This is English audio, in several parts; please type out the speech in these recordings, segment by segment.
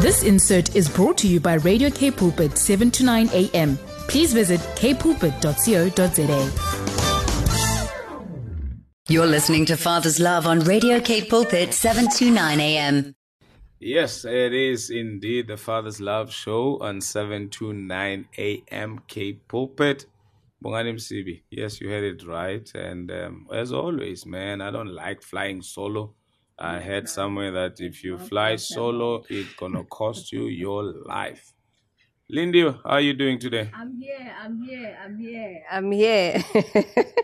This insert is brought to you by Radio K Pulpit 7 to 9 a.m. Please visit kpulpit.co.za. You're listening to Father's Love on Radio K Pulpit 7 to 9 AM. Yes, it is indeed the Father's Love Show on 7 to 9 a.m. K Pulpit. Bongani Msibi. Yes, you heard it right. And um, as always, man, I don't like flying solo. I heard somewhere that if you fly solo, it's gonna cost you your life. Lindy, how are you doing today? I'm here, I'm here, I'm here, I'm here.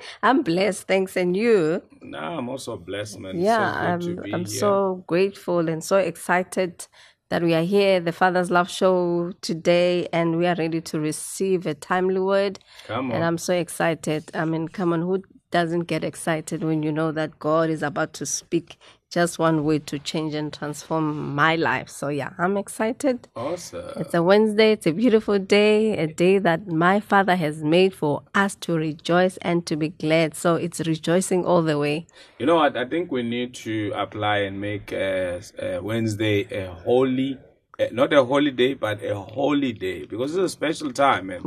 I'm blessed, thanks, and you? Nah, I'm also blessed, man. Yeah, so I'm, I'm here. so grateful and so excited that we are here, the Father's Love Show today, and we are ready to receive a timely word. Come on. And I'm so excited. I mean, come on, who doesn't get excited when you know that God is about to speak just one way to change and transform my life. So yeah, I'm excited. Awesome. It's a Wednesday. It's a beautiful day, a day that my Father has made for us to rejoice and to be glad. So it's rejoicing all the way. You know what? I think we need to apply and make uh, uh, Wednesday a holy uh, not a holiday, but a holy day because it's a special time. Man.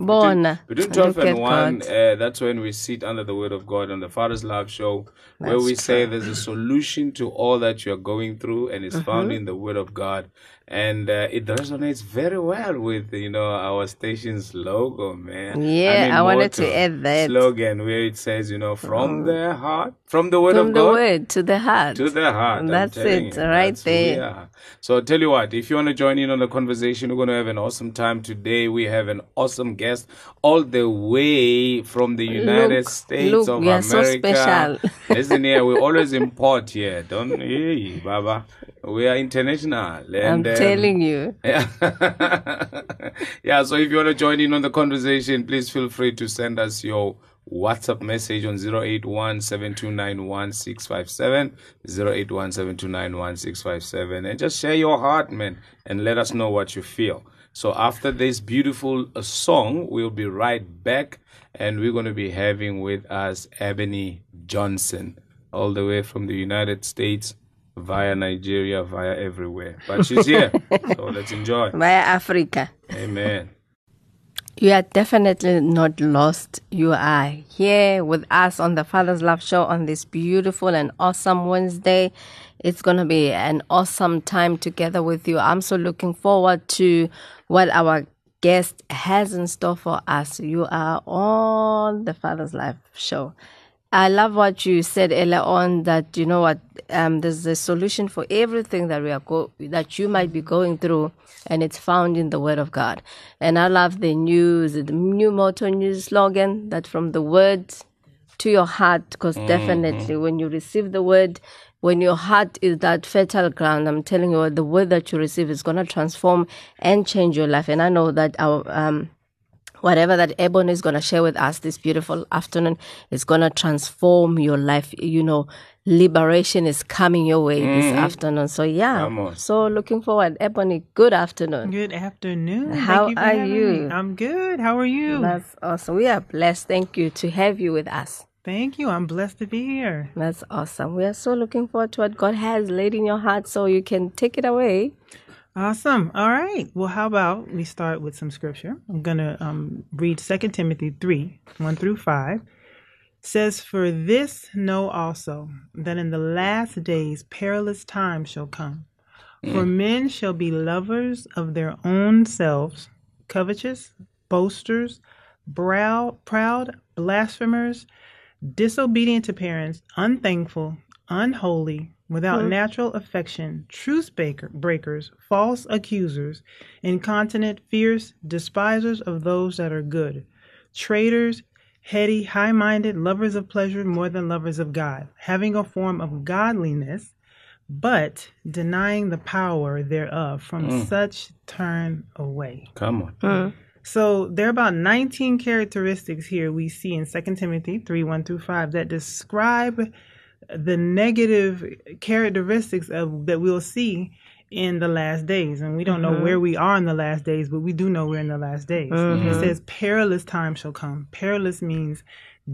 Between, between 12 and 1, uh, that's when we sit under the Word of God on the Father's Love Show, where That's we say there's a solution to all that you're going through, and it's found Mm-hmm. in the Word of God. And uh, it resonates very well with, you know, our station's logo, man. Yeah, I wanted to add that. Slogan where it says, you know, from the heart, from the Word From of the God word to the heart. to the heart. That's it, you, right that's there. So I'll tell you what, if you want to join in on the conversation, we're going to have an awesome time today. We have an awesome guest all the way from the United Look, States look, of we are so America. special. Listen here, we always import here. Don't, hey, Baba. We are international. And, um, telling you. yeah. yeah, so if you want to join in on the conversation, please feel free to send us your WhatsApp message on 081 7291657, 081 7291657, and just share your heart, man, and let us know what you feel. So after this beautiful uh, song, we'll be right back, and we're going to be having with us Ebony Johnson, all the way from the United States via Nigeria, via everywhere. But she's here, so let's enjoy. Via Africa. Amen. You are definitely not lost. You are here with us on the Father's Love Show on this beautiful and awesome Wednesday. It's going to be an awesome time together with you. I'm so looking forward to what our guest has in store for us. You are on the Father's Life Show. I love what you said earlier on that you know what um, there's a solution for everything that we are go- that you might be going through, and it's found in the Word of God. And I love the news, the new motto, new slogan that from the Word to your heart, because definitely when you receive the Word, when your heart is that fertile ground, I'm telling you, what, the Word that you receive is gonna transform and change your life. And I know that our um, whatever that Ebony is going to share with us this beautiful afternoon is going to transform your life. You know, liberation is coming your way this mm-hmm. afternoon. So, yeah. So, looking forward. Ebony, good afternoon. Good afternoon. How Thank you for are having you? me. I'm good. How are you? That's awesome. We are blessed. Thank you to have you with us. Thank you. I'm blessed to be here. That's awesome. We are so looking forward to what God has laid in your heart so you can take it away. Awesome. All right. Well, how about we start with some scripture? I'm going to um, read 2 Timothy 3 1 through 5. says, For this know also that in the last days perilous times shall come. For men shall be lovers of their own selves, covetous, boasters, brow, proud, blasphemers, disobedient to parents, unthankful, unholy, without hmm. natural affection, truce breaker, breakers, false accusers, incontinent, fierce, despisers of those that are good, traitors, heady, high minded, lovers of pleasure more than lovers of God, having a form of godliness, but denying the power thereof. From hmm. such turn away. Come on. Hmm. So there are about 19 characteristics here we see in 2 Timothy 3 1 through 5 that describe the negative characteristics of that we'll see in the last days. And we don't know mm-hmm. where we are in the last days, but we do know we're in the last days. It mm-hmm. says perilous times shall come. Perilous means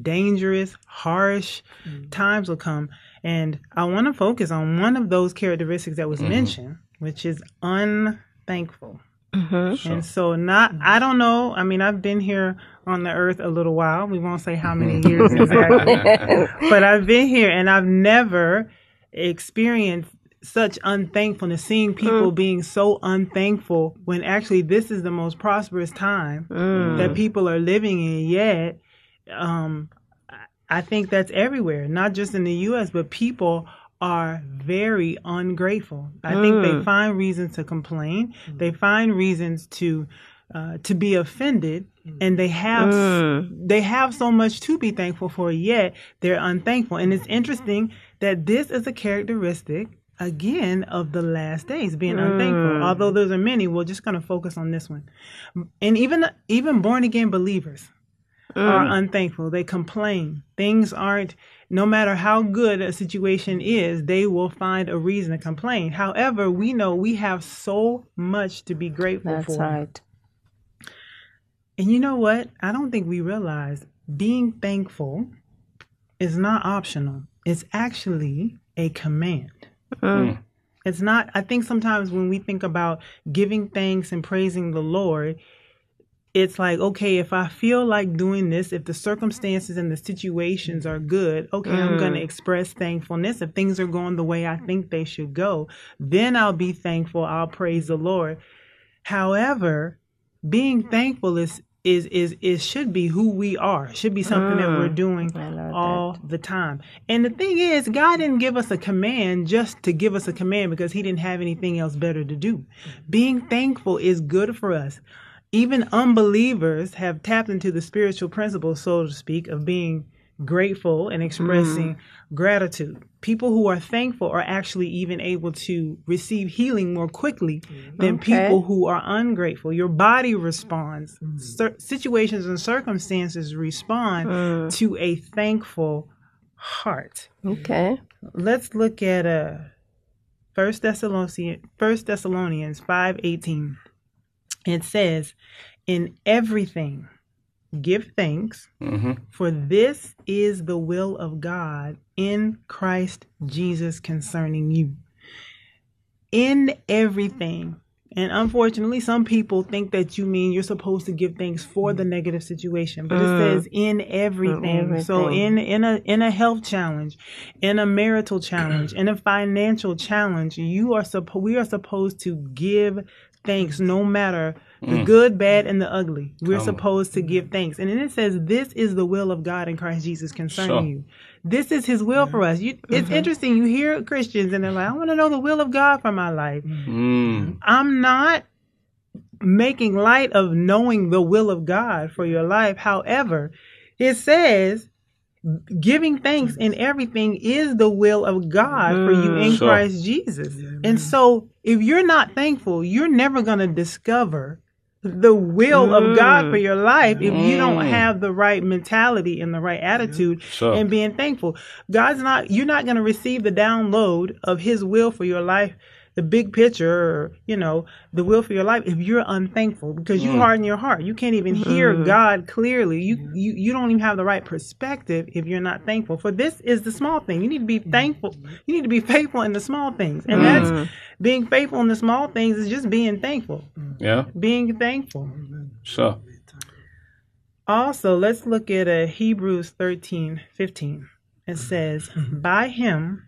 dangerous, harsh mm-hmm. times will come. And I want to focus on one of those characteristics that was mentioned, which is unthankful. And so, not, I don't know. I mean, I've been here on the earth a little while. We won't say how mm-hmm. many years exactly, but I've been here and I've never experienced such unthankfulness, seeing people mm. being so unthankful when actually this is the most prosperous time mm. that people are living in. Yet, um, I think that's everywhere, not just in the U.S., but people are very ungrateful. I think they mm. find reasons to complain. They find reasons to uh, to be offended, and they have mm. they have so much to be thankful for. Yet they're unthankful, and it's interesting that this is a characteristic again of the last days being unthankful mm. although those are many we're just going to focus on this one and even even born again believers are mm. unthankful. They complain. Things aren't, no matter how good a situation is, they will find a reason to complain. However, we know we have so much to be grateful That's for. right. And you know what? I don't think we realize being thankful is not optional, it's actually a command. Mm. It's not, I think sometimes when we think about giving thanks and praising the Lord, it's like, okay, if I feel like doing this, if the circumstances and the situations are good, okay, I'm going to mm. express thankfulness. If things are going the way I think they should go, then I'll be thankful. I'll praise the Lord. However, being mm-hmm. thankful is is is is should be who we are. Should be something that we're mm. doing I love all the time. And the thing is, God didn't give us a command just to give us a command because he didn't have anything else better to do. Mm-hmm. Being thankful is good for us. Even unbelievers have tapped into the spiritual principle, so to speak, of being grateful and expressing mm. gratitude. People who are thankful are actually even able to receive healing more quickly than Okay. people who are ungrateful. Your body responds, Cir- situations and circumstances respond to a thankful heart. Okay. Let's look at uh First Thessalonians First Thessalonians five eighteen. It says, "In everything, give thanks, mm-hmm. for this is the will of God in Christ Jesus concerning you." In everything. And unfortunately, some people think that you mean you're supposed to give thanks for the negative situation, but it mm. says in everything. So in in a in a health challenge, in a marital challenge, in a financial challenge, you are supposed we are supposed to give thanks no matter the mm. good, bad, and the ugly. We're supposed to give thanks. And then it says, This is the will of God in Christ Jesus concerning Sure. you. This is his will for us. You, it's mm-hmm. interesting. You hear Christians and they're like, I want to know the will of God for my life. Mm. mm. I'm not making light of knowing the will of God for your life. However, it says giving thanks in everything is the will of God for you in mm. Sure. Christ Jesus. And so if you're not thankful, you're never going to discover the will of God for mm. your life if you don't mm. have the right mentality and the right attitude and being thankful. God's not you're not going to receive the download of his will for your life, the big picture or, you know, the will for your life if you're unthankful because you mm. harden your heart. You can't even hear mm. God clearly. You you you don't even have the right perspective if you're not thankful. For this is the small thing. You need to be mm. thankful. You need to be faithful in the small things. And that's being faithful in the small things is just being thankful. Yeah, Being thankful. sure. Also, let's look at uh, Hebrews 13 15. It says, By him,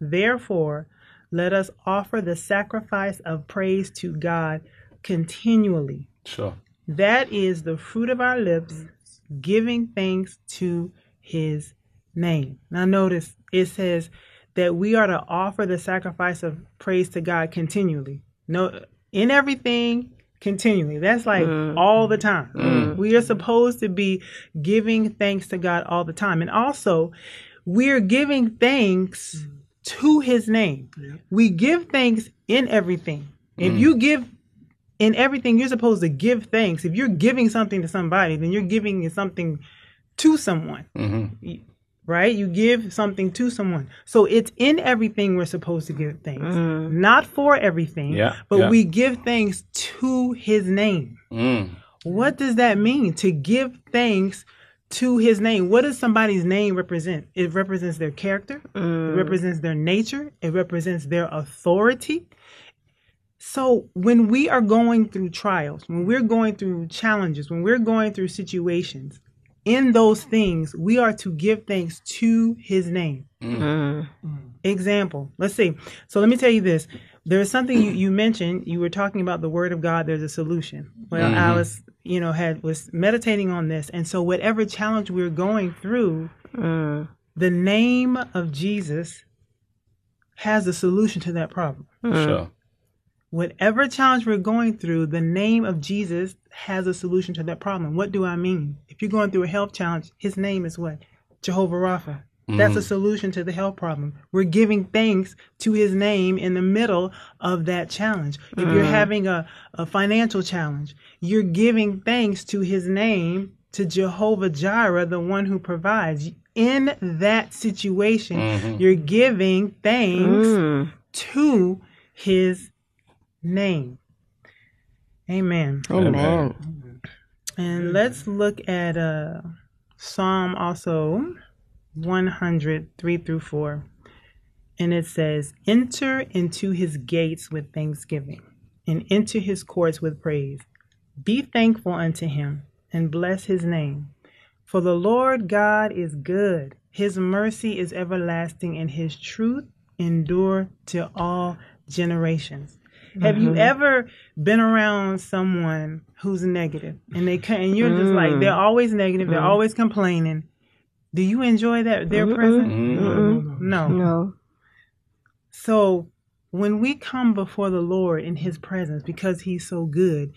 therefore, let us offer the sacrifice of praise to God continually. Sure. That is the fruit of our lips, giving thanks to his name. Now, notice it says that we are to offer the sacrifice of praise to God continually. No, in everything, continually. That's like mm. all the time. Mm. We are supposed to be giving thanks to God all the time. And also, we're giving thanks mm. To his name. We give thanks in everything. If you give in everything, you're supposed to give thanks. If you're giving something to somebody, then you're giving something to someone. Mm-hmm. Right? You give something to someone. So it's in everything we're supposed to give thanks. Not for everything, Yeah, but yeah. we give thanks to his name. Mm. What does that mean? To give thanks to his name. What does somebody's name represent? It represents their character, it mm. represents their nature, it represents their authority. So when we are going through trials, when we're going through challenges, when we're going through situations, in those things, we are to give thanks to his name. Mm. Mm. Example, let's see. So let me tell you this. There's something you, you mentioned. You were talking about the word of God. There's a solution. Well, mm-hmm. I was, you know, had was meditating on this, and so whatever challenge we're going through, mm. the name of Jesus has a solution to that problem. Mm. Sure. Whatever challenge we're going through, the name of Jesus has a solution to that problem. What do I mean? If you're going through a health challenge, his name is what? Jehovah Rapha. That's a mm-hmm. solution to the health problem. We're giving thanks to his name in the middle of that challenge. If you're mm-hmm. having a, a financial challenge, you're giving thanks to his name, to Jehovah Jireh, the one who provides. In that situation, mm-hmm. you're giving thanks mm. to his name. Amen. Amen. And let's look at uh, Psalm also 100, 3 through 4. And it says, Enter into his gates with thanksgiving, and into his courts with praise. Be thankful unto him, and bless his name. For the Lord God is good, his mercy is everlasting, and his truth endure to all generations. Have you mm-hmm. ever been around someone who's negative and they and you're just like mm. they're always negative, they're mm. always complaining. Do you enjoy that their presence? No. No. So when we come before the Lord in his presence because he's so good,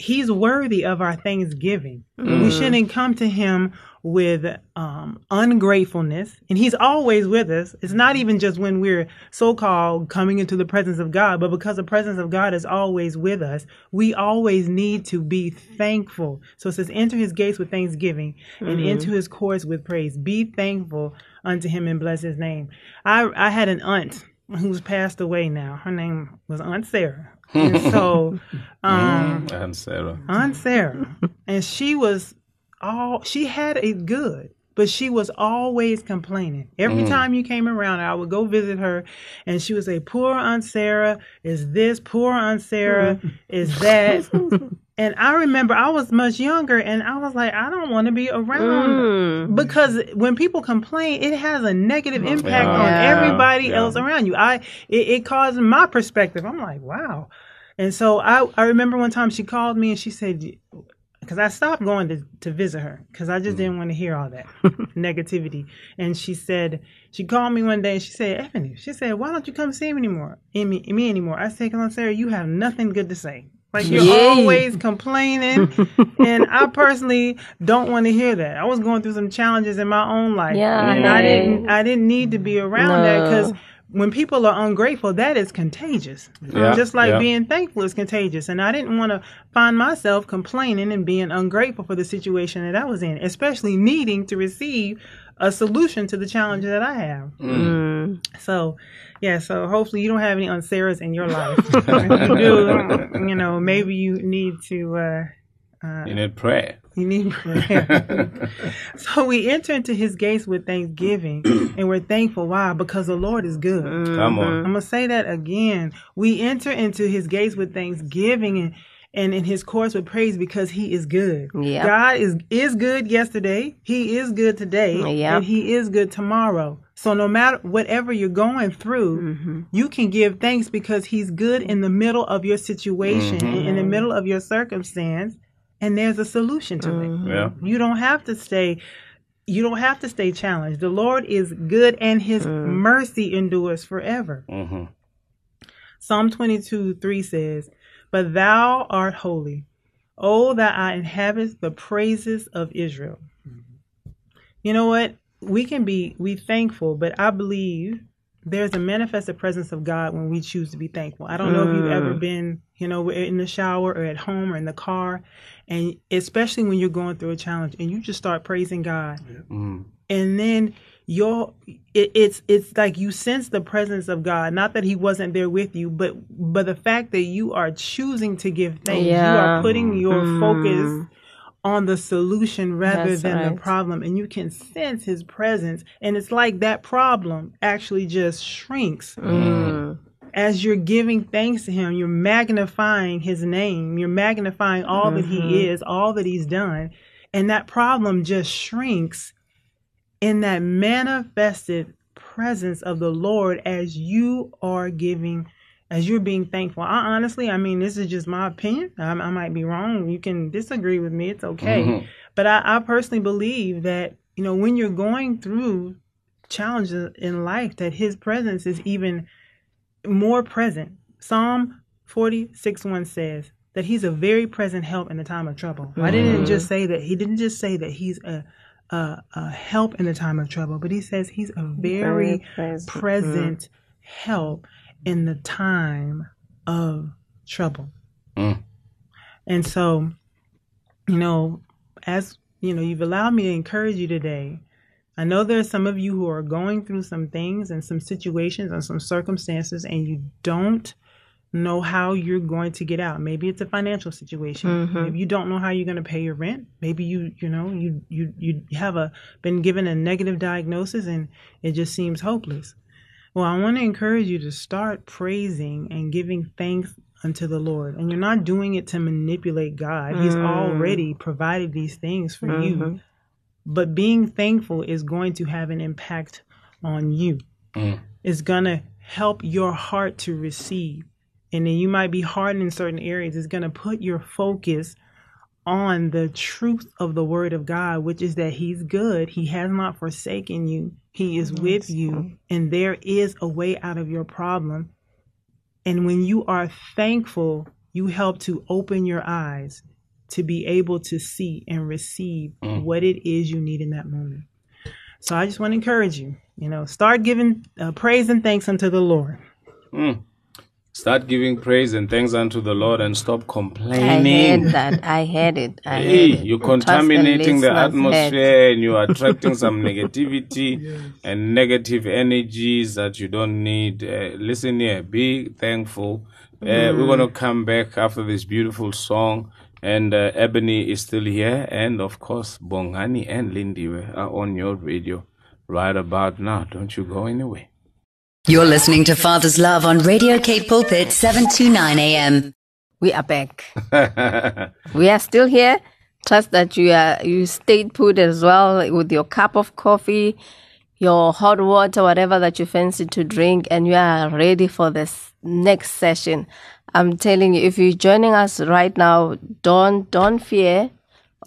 he's worthy of our thanksgiving. We shouldn't come to him with um, ungratefulness, and he's always with us. It's not even just when we're so-called coming into the presence of God, but because the presence of God is always with us, we always need to be thankful. So it says, enter his gates with thanksgiving and into his courts with praise. Be thankful unto him and bless his name. I, I had an aunt who's passed away now. Her name was Aunt Sarah. And so, um, mm, And Sarah. Aunt Sarah, and she was all she had it good, but she was always complaining. Every mm. time you came around, I would go visit her, and she would say, "Poor Aunt Sarah is this. Poor Aunt Sarah mm. is that." And I remember I was much younger, and I was like, I don't want to be around mm. because when people complain, it has a negative oh, impact on Yeah. everybody Yeah. else around you. I it, it caused my perspective. I'm like, wow. And so I, I remember one time she called me and she said, because I stopped going to, to visit her because I just mm. didn't want to hear all that negativity. And she said, she called me one day and she said, Ebony, she said, why don't you come see me anymore? Me, me anymore. I said, come on, Sarah, you have nothing good to say. Like you're Yay. always complaining, and I personally don't want to hear that. I was going through some challenges in my own life, Yeah, and I didn't, I didn't need to be around that because when people are ungrateful, that is contagious. Yeah, Just like yeah. being thankful is contagious. And I didn't want to find myself complaining and being ungrateful for the situation that I was in, especially needing to receive a solution to the challenge that I have. So, yeah, so hopefully you don't have any Aunt Sarahs in your life. if you do, you know, maybe you need to. Uh, You need prayer. you need prayer. so we enter into his gates with thanksgiving and we're thankful. Why? Because the Lord is good. Come on. I'm gonna say that again. We enter into his gates with thanksgiving and and in his courts with praise because he is good. Yep. God is is good yesterday. He is good today. Yep. And he is good tomorrow. So no matter whatever you're going through, mm-hmm. you can give thanks because he's good in the middle of your situation, in in the mm-hmm. middle of your circumstance, and there's a solution to it. Mm-hmm. Yeah. You don't have to stay you don't have to stay challenged. The Lord is good and his mm. mercy endures forever. hmm Psalm 22 3 says, But thou art holy, O that I inhabit the praises of Israel. Mm-hmm. You know what? We can be we thankful, but I believe there's a manifested presence of God when we choose to be thankful. I don't know if you've mm. ever been, you know, in the shower or at home or in the car, and especially when you're going through a challenge and you just start praising God mm. and then your it, it's it's like you sense the presence of God. Not that He wasn't there with you, but but the fact that you are choosing to give thanks, you are putting your focus on the solution rather That's than the problem. And you can sense his presence. And it's like that problem actually just shrinks. Mm. as you're giving thanks to him you're magnifying his name. You're magnifying all that Mm-hmm. he is all that he's done. And that problem just shrinks in that manifested presence of the lord as you are giving as you're being thankful. I honestly i mean this is just my opinion. I, I might be wrong. You can disagree with me. It's okay. Mhm. but I, I personally believe that you know when you're going through challenges in life that his presence is even more present. Psalm 46 1 says that he's a very present help in the time of trouble. I didn't just say that? He didn't just say that he's a a, a help in the time of trouble but he says he's a very, Very present. present help in the time of trouble Mm. and so you know, as you know, you've allowed me to encourage you today. I know there's some of you who are going through some things and some situations and some circumstances, and you don't know how you're going to get out. Maybe it's a financial situation. Mm-hmm. Maybe you don't know how you're going to pay your rent. Maybe you, you know, you you you have a been given a negative diagnosis and it just seems hopeless. Well, I want to encourage you to start praising and giving thanks unto the Lord. And you're not doing it to manipulate God. He's mm. already provided these things for you. Mm-hmm. But being thankful is going to have an impact on you. Mm. It's going to help your heart to receive. And then you might be hardened in certain areas. It's going to put your focus on the truth of the word of God, which is that He's good. He has not forsaken you. He is with you, and there is a way out of your problem. And when you are thankful, you help to open your eyes to be able to see and receive what it is you need in that moment. So I just want to encourage you, you know, start giving uh, praise and thanks unto the Lord. Mm. Start giving praise and thanks unto the Lord and stop complaining. I heard that. I heard it. I Hey, heard it. you're contaminating the listener's head. atmosphere and you're attracting some negativity and negative energies that you don't need. Uh, listen here, be thankful. Uh, We're going to come back after this beautiful song. And uh, Ebony is still here. And of course, Bongani and Lindy are on your radio right about now. Don't you go anywhere. You're listening to Father's Love on Radio K Pulpit 729 AM. We are back. we are still here. Trust that you are you stayed put as well with your cup of coffee, your hot water, whatever that you fancy to drink, and you are ready for this next session. I'm telling you, if you're joining us right now, don't don't fear,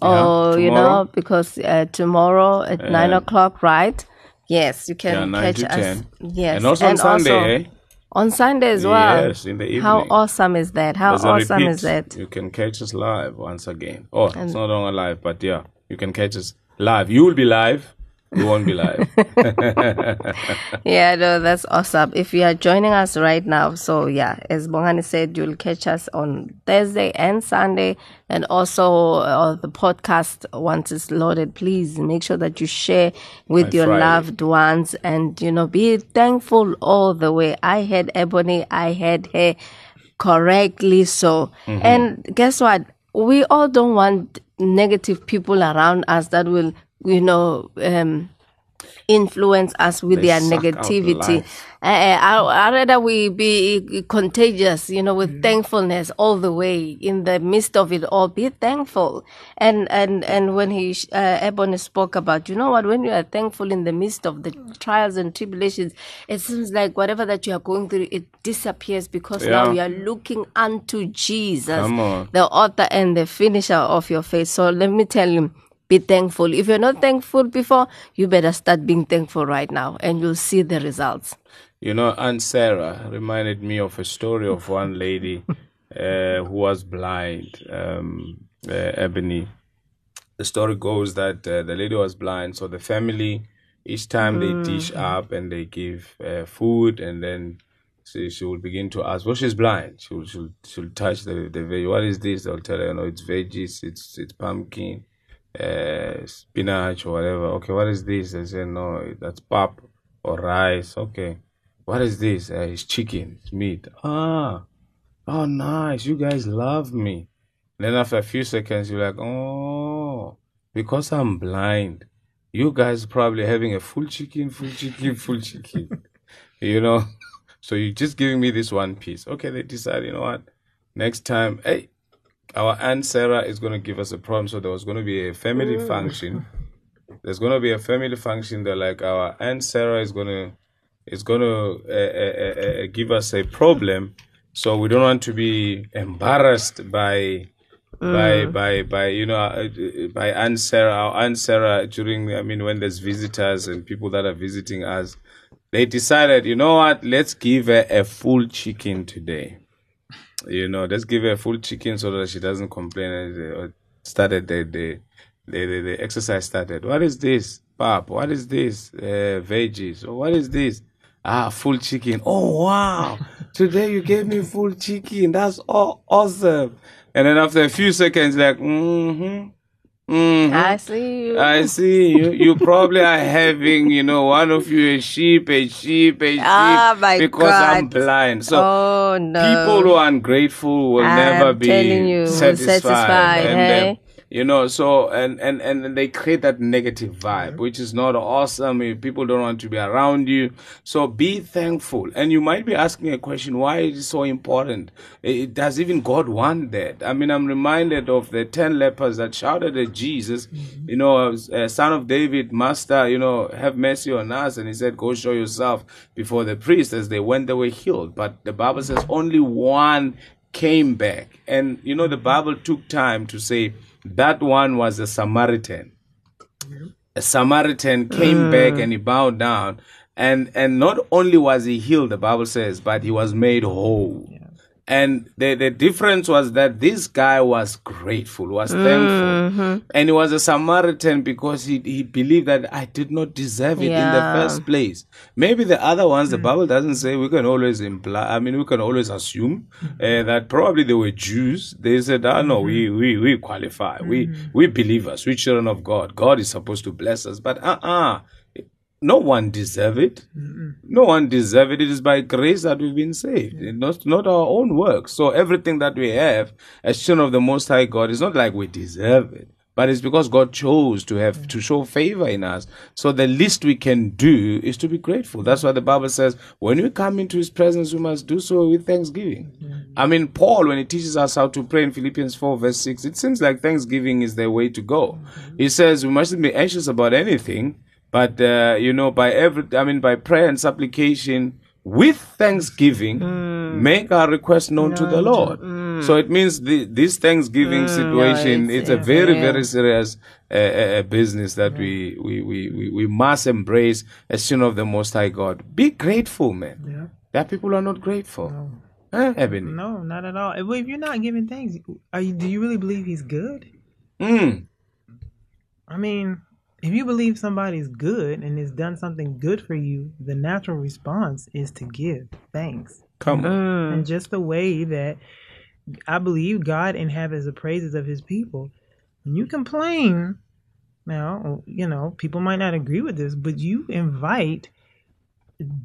or you know, because uh, tomorrow at nine o'clock, right? Yes, you can Yeah, catch us. 10. Yes, And also on Sunday, eh? on Sunday as well. Yes, in the evening. How awesome is that? How There's awesome is that? You can catch us live once again. Oh, it's not on live, but yeah, you can catch us live. You will be live. You won't be live. Yeah, no, that's awesome. If you are joining us right now, so yeah, as Bongani said, you'll catch us on Thursday and Sunday, and also uh, the podcast once it's loaded. Please make sure that you share with your loved ones, and you know, be thankful all the way. I had Ebony, I had her correctly so, Mm-hmm. and guess what? We all don't want negative people around us that will, you know, um, influence us with They their negativity. Uh, I, I rather we be contagious, you know, with thankfulness all the way in the midst of it all. Be thankful. And and and when he uh, Ebony spoke about, you know what, when you are thankful in the midst of the trials and tribulations, it seems like whatever that you are going through, it disappears because now Yeah. you are looking unto Jesus, the author and the finisher of your faith. So let me tell you, be thankful. If you're not thankful before, you better start being thankful right now and you'll see the results. You know, Aunt Sarah reminded me of a story of one lady uh, who was blind, um, uh, Ebony. The story goes that uh, the lady was blind, so the family, each time they dish up and they give uh, food, and then she, she will begin to ask, well, she's blind. She'll, she'll, she'll touch the, the veg. What is this? They'll tell her, you know, it's veggies, it's, it's pumpkin, uh, spinach or whatever. Okay, what is this? They say, no, that's pap or rice. Okay. What is this? Uh, it's chicken. It's meat. Ah. Oh, nice. You guys love me. Then after a few seconds, you're like, oh, because I'm blind, you guys probably having a full chicken, full chicken, full chicken. you know? So you're just giving me this one piece. Okay, they decide, you know what? Next time, hey, our aunt Sarah is going to give us a problem. So there was going to be a family function. There's going to be a family function. They're like, our aunt Sarah is going to is going to uh, uh, uh, give us a problem. So we don't want to be embarrassed by by by by you know uh, by Aunt Sarah our Aunt Sarah during I mean when there's visitors and people that are visiting us, they decided you know what let's give her a full chicken today. You know, let's give her a full chicken so that she doesn't complain. And uh, started the the, the the the exercise started. What is this, Pap? What is this? Uh, veggies. What is this? Ah, full chicken. Oh wow! Today you gave me full chicken. That's all awesome. And then after a few seconds, like, mm-hmm, mm-hmm. I see you. I see you. You probably are having, you know, one of you a sheep, a sheep, a sheep, Ah, my because I'm blind. So oh no. people who are ungrateful will I'm never be you, satisfied. satisfied, and hey? You know, so and, and and they create that negative vibe, which is not awesome. People don't want to be around you. So be thankful. And you might be asking a question: Why is it so important? It, does even God want that? I mean, I'm reminded of the ten lepers that shouted at Jesus, you know, uh, "Son of David, Master, you know, have mercy on us." And he said, "Go show yourself before the priest." As they went, they were healed. But the Bible says only one came back. And you know, the Bible took time to say that one was a Samaritan. A Samaritan came mm. back and he bowed down. And and not only was he healed, the Bible says, but he was made whole. And the, the difference was that this guy was grateful, was thankful. And he was a Samaritan because he, he believed that I did not deserve it in the first place. Maybe the other ones, the Bible doesn't say, we can always imply, I mean, we can always assume uh, that probably they were Jews. They said, ah, no, we, we, we qualify. We, we believers, we children of God. God is supposed to bless us. But uh-uh. No one deserve it. No one deserve it. It is by grace that we've been saved, not not our own work. So everything that we have as children of the Most High God is not like we deserve it, but it's because God chose to have to show favor in us. So the least we can do is to be grateful. That's why the Bible says when we come into His presence, we must do so with thanksgiving. Mm-hmm. I mean, Paul, when he teaches us how to pray in Philippians four verse six, it seems like thanksgiving is the way to go. Mm-hmm. He says we mustn't be anxious about anything. But uh, you know, by every, I mean, by prayer and supplication with thanksgiving, make our request known to the Lord. So it means the, this Thanksgiving situation it's- it's a very, yeah. very serious uh, uh, uh, business that we, we, we, we, we must embrace as children of the Most High God. Be grateful, man. Yeah. Are people are not grateful. Huh, Ebony? No, not at all. If you're not giving thanks, are you, do you really believe he's good? Mm. I mean, if you believe somebody's good and has done something good for you, the natural response is to give thanks. Come on. Mm. And just the way that I believe God inhabits the praises of his people. When you complain, now, you know, people might not agree with this, but you invite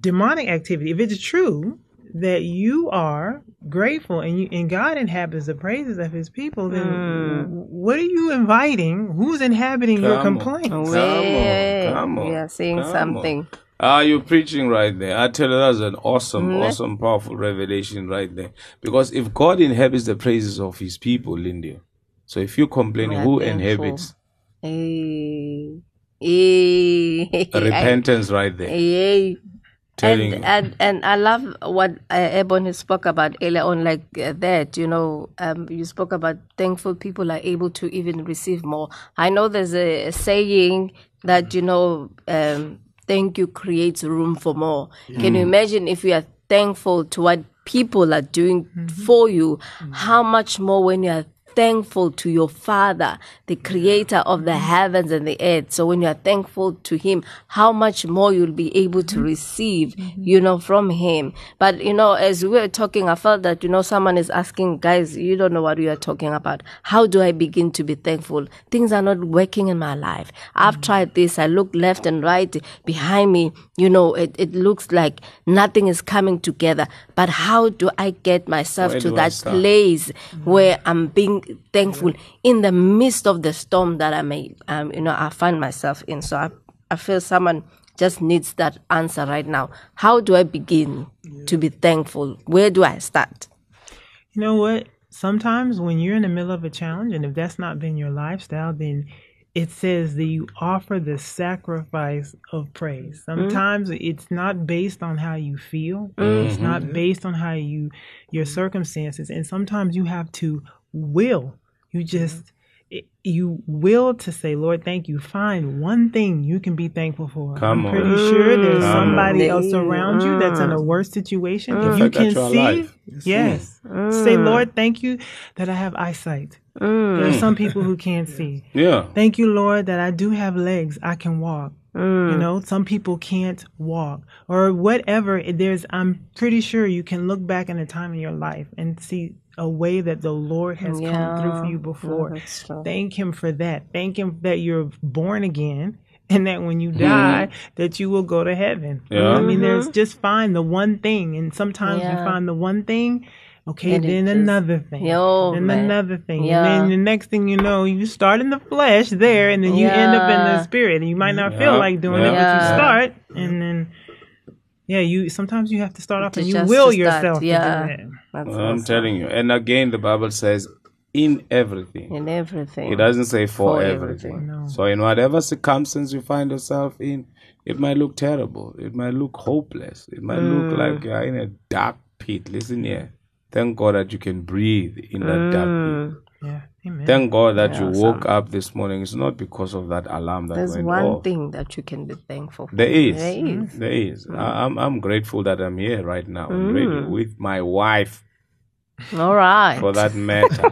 demonic activity. If it's true that you are grateful and you and God inhabits the praises of his people, then what are you inviting? Who's inhabiting your Come on. complaints? Come on, come on, we are seeing come on. something. Ah, you're preaching right there. I tell you, that's an awesome, awesome, powerful revelation right there. Because if God inhabits the praises of his people, Lindy, so if you complain, We are who thankful. inhabits Eh, eh, repentance right there? eh. Telling and, and and I love what uh, spoke about earlier on, like uh, that. You know, um, you spoke about thankful people are able to even receive more. I know there's a, a saying that you know, um, thank you creates room for more. Can you imagine if we are thankful to what people are doing for you? How much more when you are thankful to your Father, the creator of the heavens and the earth. So when you are thankful to Him, how much more you'll be able to receive, you know, from Him. But, you know, as we were talking, I felt that, you know, someone is asking, guys, you don't know what you are talking about. How do I begin to be thankful? Things are not working in my life. I've tried this. I look left and right behind me. You know, it, it looks like nothing is coming together. But how do I get myself Where to that place where I'm being being thankful mm. in the midst of the storm that I may, um, you know, I find myself in. So I, I feel someone just needs that answer right now. How do I begin to be thankful? Where do I start? You know what? Sometimes when you're in the middle of a challenge, and if that's not been your lifestyle, then it says that you offer the sacrifice of praise. Mm. Sometimes it's not based on how you feel. It's not mm-hmm. based on how you your circumstances, and sometimes you have to will. You mm-hmm. just it- you will to say, Lord, thank you. Find one thing you can be thankful for. Come I'm pretty on. sure there's Come somebody on. else around you that's in a mm. worse situation. If you can you're see, alive. yes, say, mm. Lord, thank you that I have eyesight. There are mm. some people who can't see. Yeah. Thank you, Lord, that I do have legs. I can walk. Mm. You know, some people can't walk or whatever. There's, I'm pretty sure you can look back in a time in your life and see a way that the Lord has come through for you before. Mm-hmm. that's true. Thank Him for that. Thank Him that you're born again and that when you mm-hmm. die, that you will go to heaven. Yeah. I mean, there's mm-hmm. just find the one thing. And sometimes Yeah. you find the one thing. Okay, And it then just- another thing. Yo, then man. another thing. Yeah. And then the next thing you know, you start in the flesh there, and then you end up in the spirit. And you might not feel like doing it, but you start, and then yeah, you sometimes you have to start off To and you will to start, yourself yeah. to do that. I'm telling you. And again, the Bible says, in everything. in everything. It doesn't say for, For everything. everything. No. So, in whatever circumstance you find yourself in, it might look terrible. It might look hopeless. It might look uh. like you're in a dark pit. Listen here. Thank God that you can breathe in that dark mm. pit. Yeah, amen. Thank God that you woke up this morning. It's not because of that alarm that There's went one off. thing that you can be thankful for. There is. There mm-hmm. is. There is. Mm. I, I'm I'm grateful that I'm here right now, Mm. radio with my wife, All right. for that matter.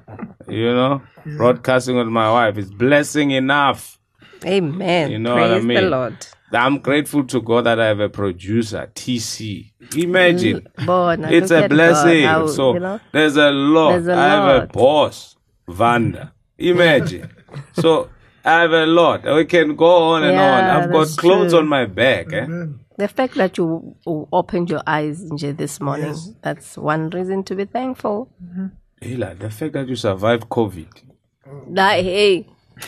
you know, broadcasting with my wife is blessing enough. Amen. You know what Praise I the mean? Lord. I'm grateful to God that I have a producer, TC. Imagine. Boy, now It's a blessing. God, how, so you know, there's a lot. There's a I have a boss, Vanda. Imagine. so I have a lot. We can go on and on. I've got clothes true. on my back. Eh? the fact that you opened your eyes Nje, this morning, that's one reason to be thankful. Hila, the fact that you survived COVID. That, hey,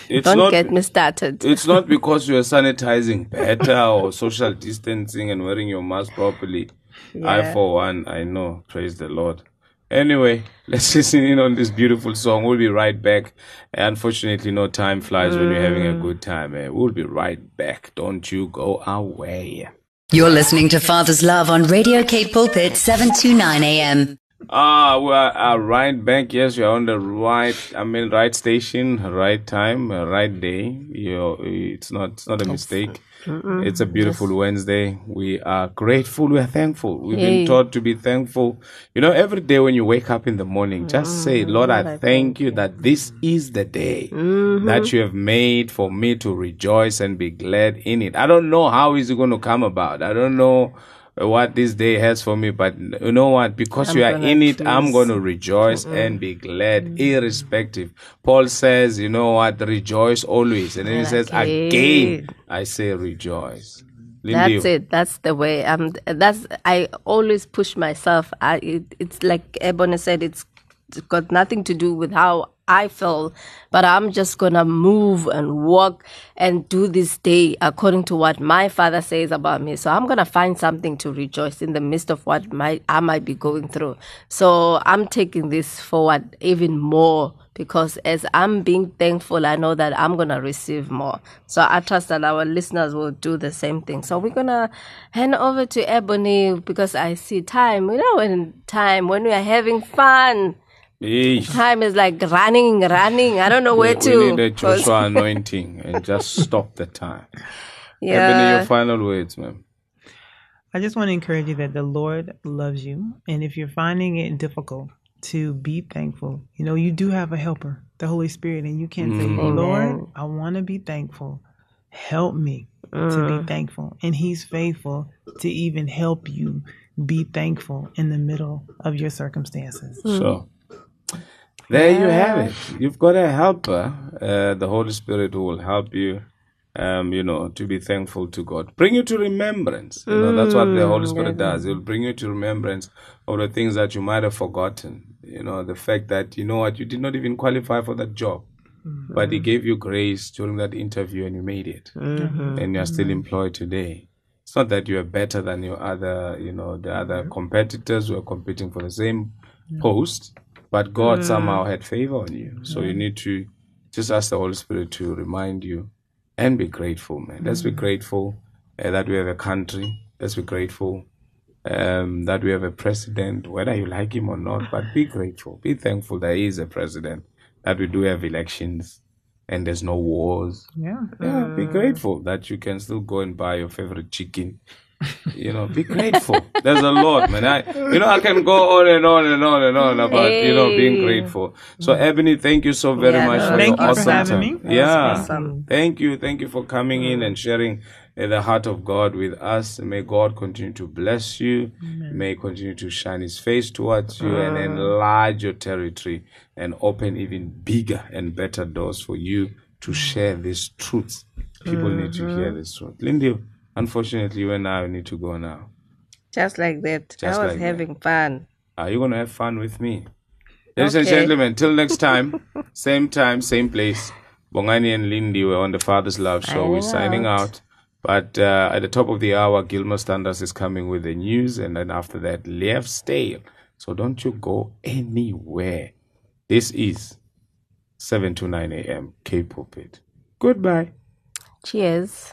It's don't not get me started. it's not because you're sanitizing better or social distancing and wearing your mask properly. I, for one, I know. Praise the Lord. Anyway, let's listen in on this beautiful song. We'll be right back. Unfortunately, no time flies when you're having a good time. Eh? We'll be right back. Don't you go away. You're listening to Father's Love on Radio K Pulpit 729 AM. Ah, we are uh, right back. Yes, you're on the right. I mean, right station, right time, uh, right day. You, it's not, it's not a mistake. It's a beautiful Wednesday. We are grateful. We are thankful. We've been taught to be thankful. You know, every day when you wake up in the morning, just say, Lord, I thank you that this is the day that you have made for me to rejoice and be glad in it. I don't know how is it going to come about. I don't know what this day has for me, but you know what? Because I'm you are in it, I'm going to rejoice and be glad, irrespective. Paul says, you know what? Rejoice always. And then he says, Okay. again, I say rejoice. That's it. That's the way. Um, that's I always push myself. I it, it's like Ebony said. It's got nothing to do with how I feel, but I'm just gonna move and walk and do this day according to what my father says about me. So I'm gonna find something to rejoice in the midst of what my I might be going through. So I'm taking this forward even more because as I'm being thankful, I know that I'm going to receive more. So I trust that our listeners will do the same thing. So we're going to hand over to Ebony because I see time, you know, when time, when we are having fun, Yeesh. time is like running, running. I don't know where we to. need a 'cause- Joshua anointing and just stop the time. Yeah. Ebony, yeah. your final words, ma'am. I just want to encourage you that the Lord loves you. And if you're finding it difficult to be thankful, you know, you do have a helper, the Holy Spirit, and you can say, mm-hmm. Lord, I want to be thankful. Help me to be mm. thankful. And He's faithful to even help you be thankful in the middle of your circumstances. So there you have it. You've got a helper, uh, the Holy Spirit who will help you. Um, you know, to be thankful to God. Bring you to remembrance. You know, that's what the Holy Spirit does. He'll bring you to remembrance of the things that you might have forgotten. You know, the fact that, you know what, you did not even qualify for that job, but He gave you grace during that interview and you made it. And you're still employed today. It's not that you're better than your other, you know, the other competitors who are competing for the same post, but God somehow had favor on you. So you need to just ask the Holy Spirit to remind you and be grateful, man. Let's be grateful uh, that we have a country. Let's be grateful um, that we have a president, whether you like him or not, but be grateful. Be thankful that he is a president, that we do have elections and there's no wars. Yeah. Yeah, be grateful that you can still go and buy your favorite chicken. You know, be grateful. There's a lot, man. I, you know, I can go on and on and on and on about, you know, being grateful. So, Ebony, thank you so very Yeah, much no, for Thank your you for awesome having time. me. Yeah. awesome. Thank you. Thank you for coming in and sharing uh, the heart of God with us. May God continue to bless you. May He continue to shine His face towards you and enlarge your territory and open even bigger and better doors for you to share these truths. People need to hear this truth. Lindy, unfortunately, you and I need to go now. Just like that. Just I was like that. having fun. Are you going to have fun with me? Ladies and gentlemen, till next time, same time, same place. Bongani and Lindy were on the Father's Love Show. We're Signing out. But uh, at the top of the hour, Gilmer Standards is coming with the news. And then after that, Lev Stale. So don't you go anywhere. This is 7 to 9 a.m. K Pulpit. Goodbye. Cheers.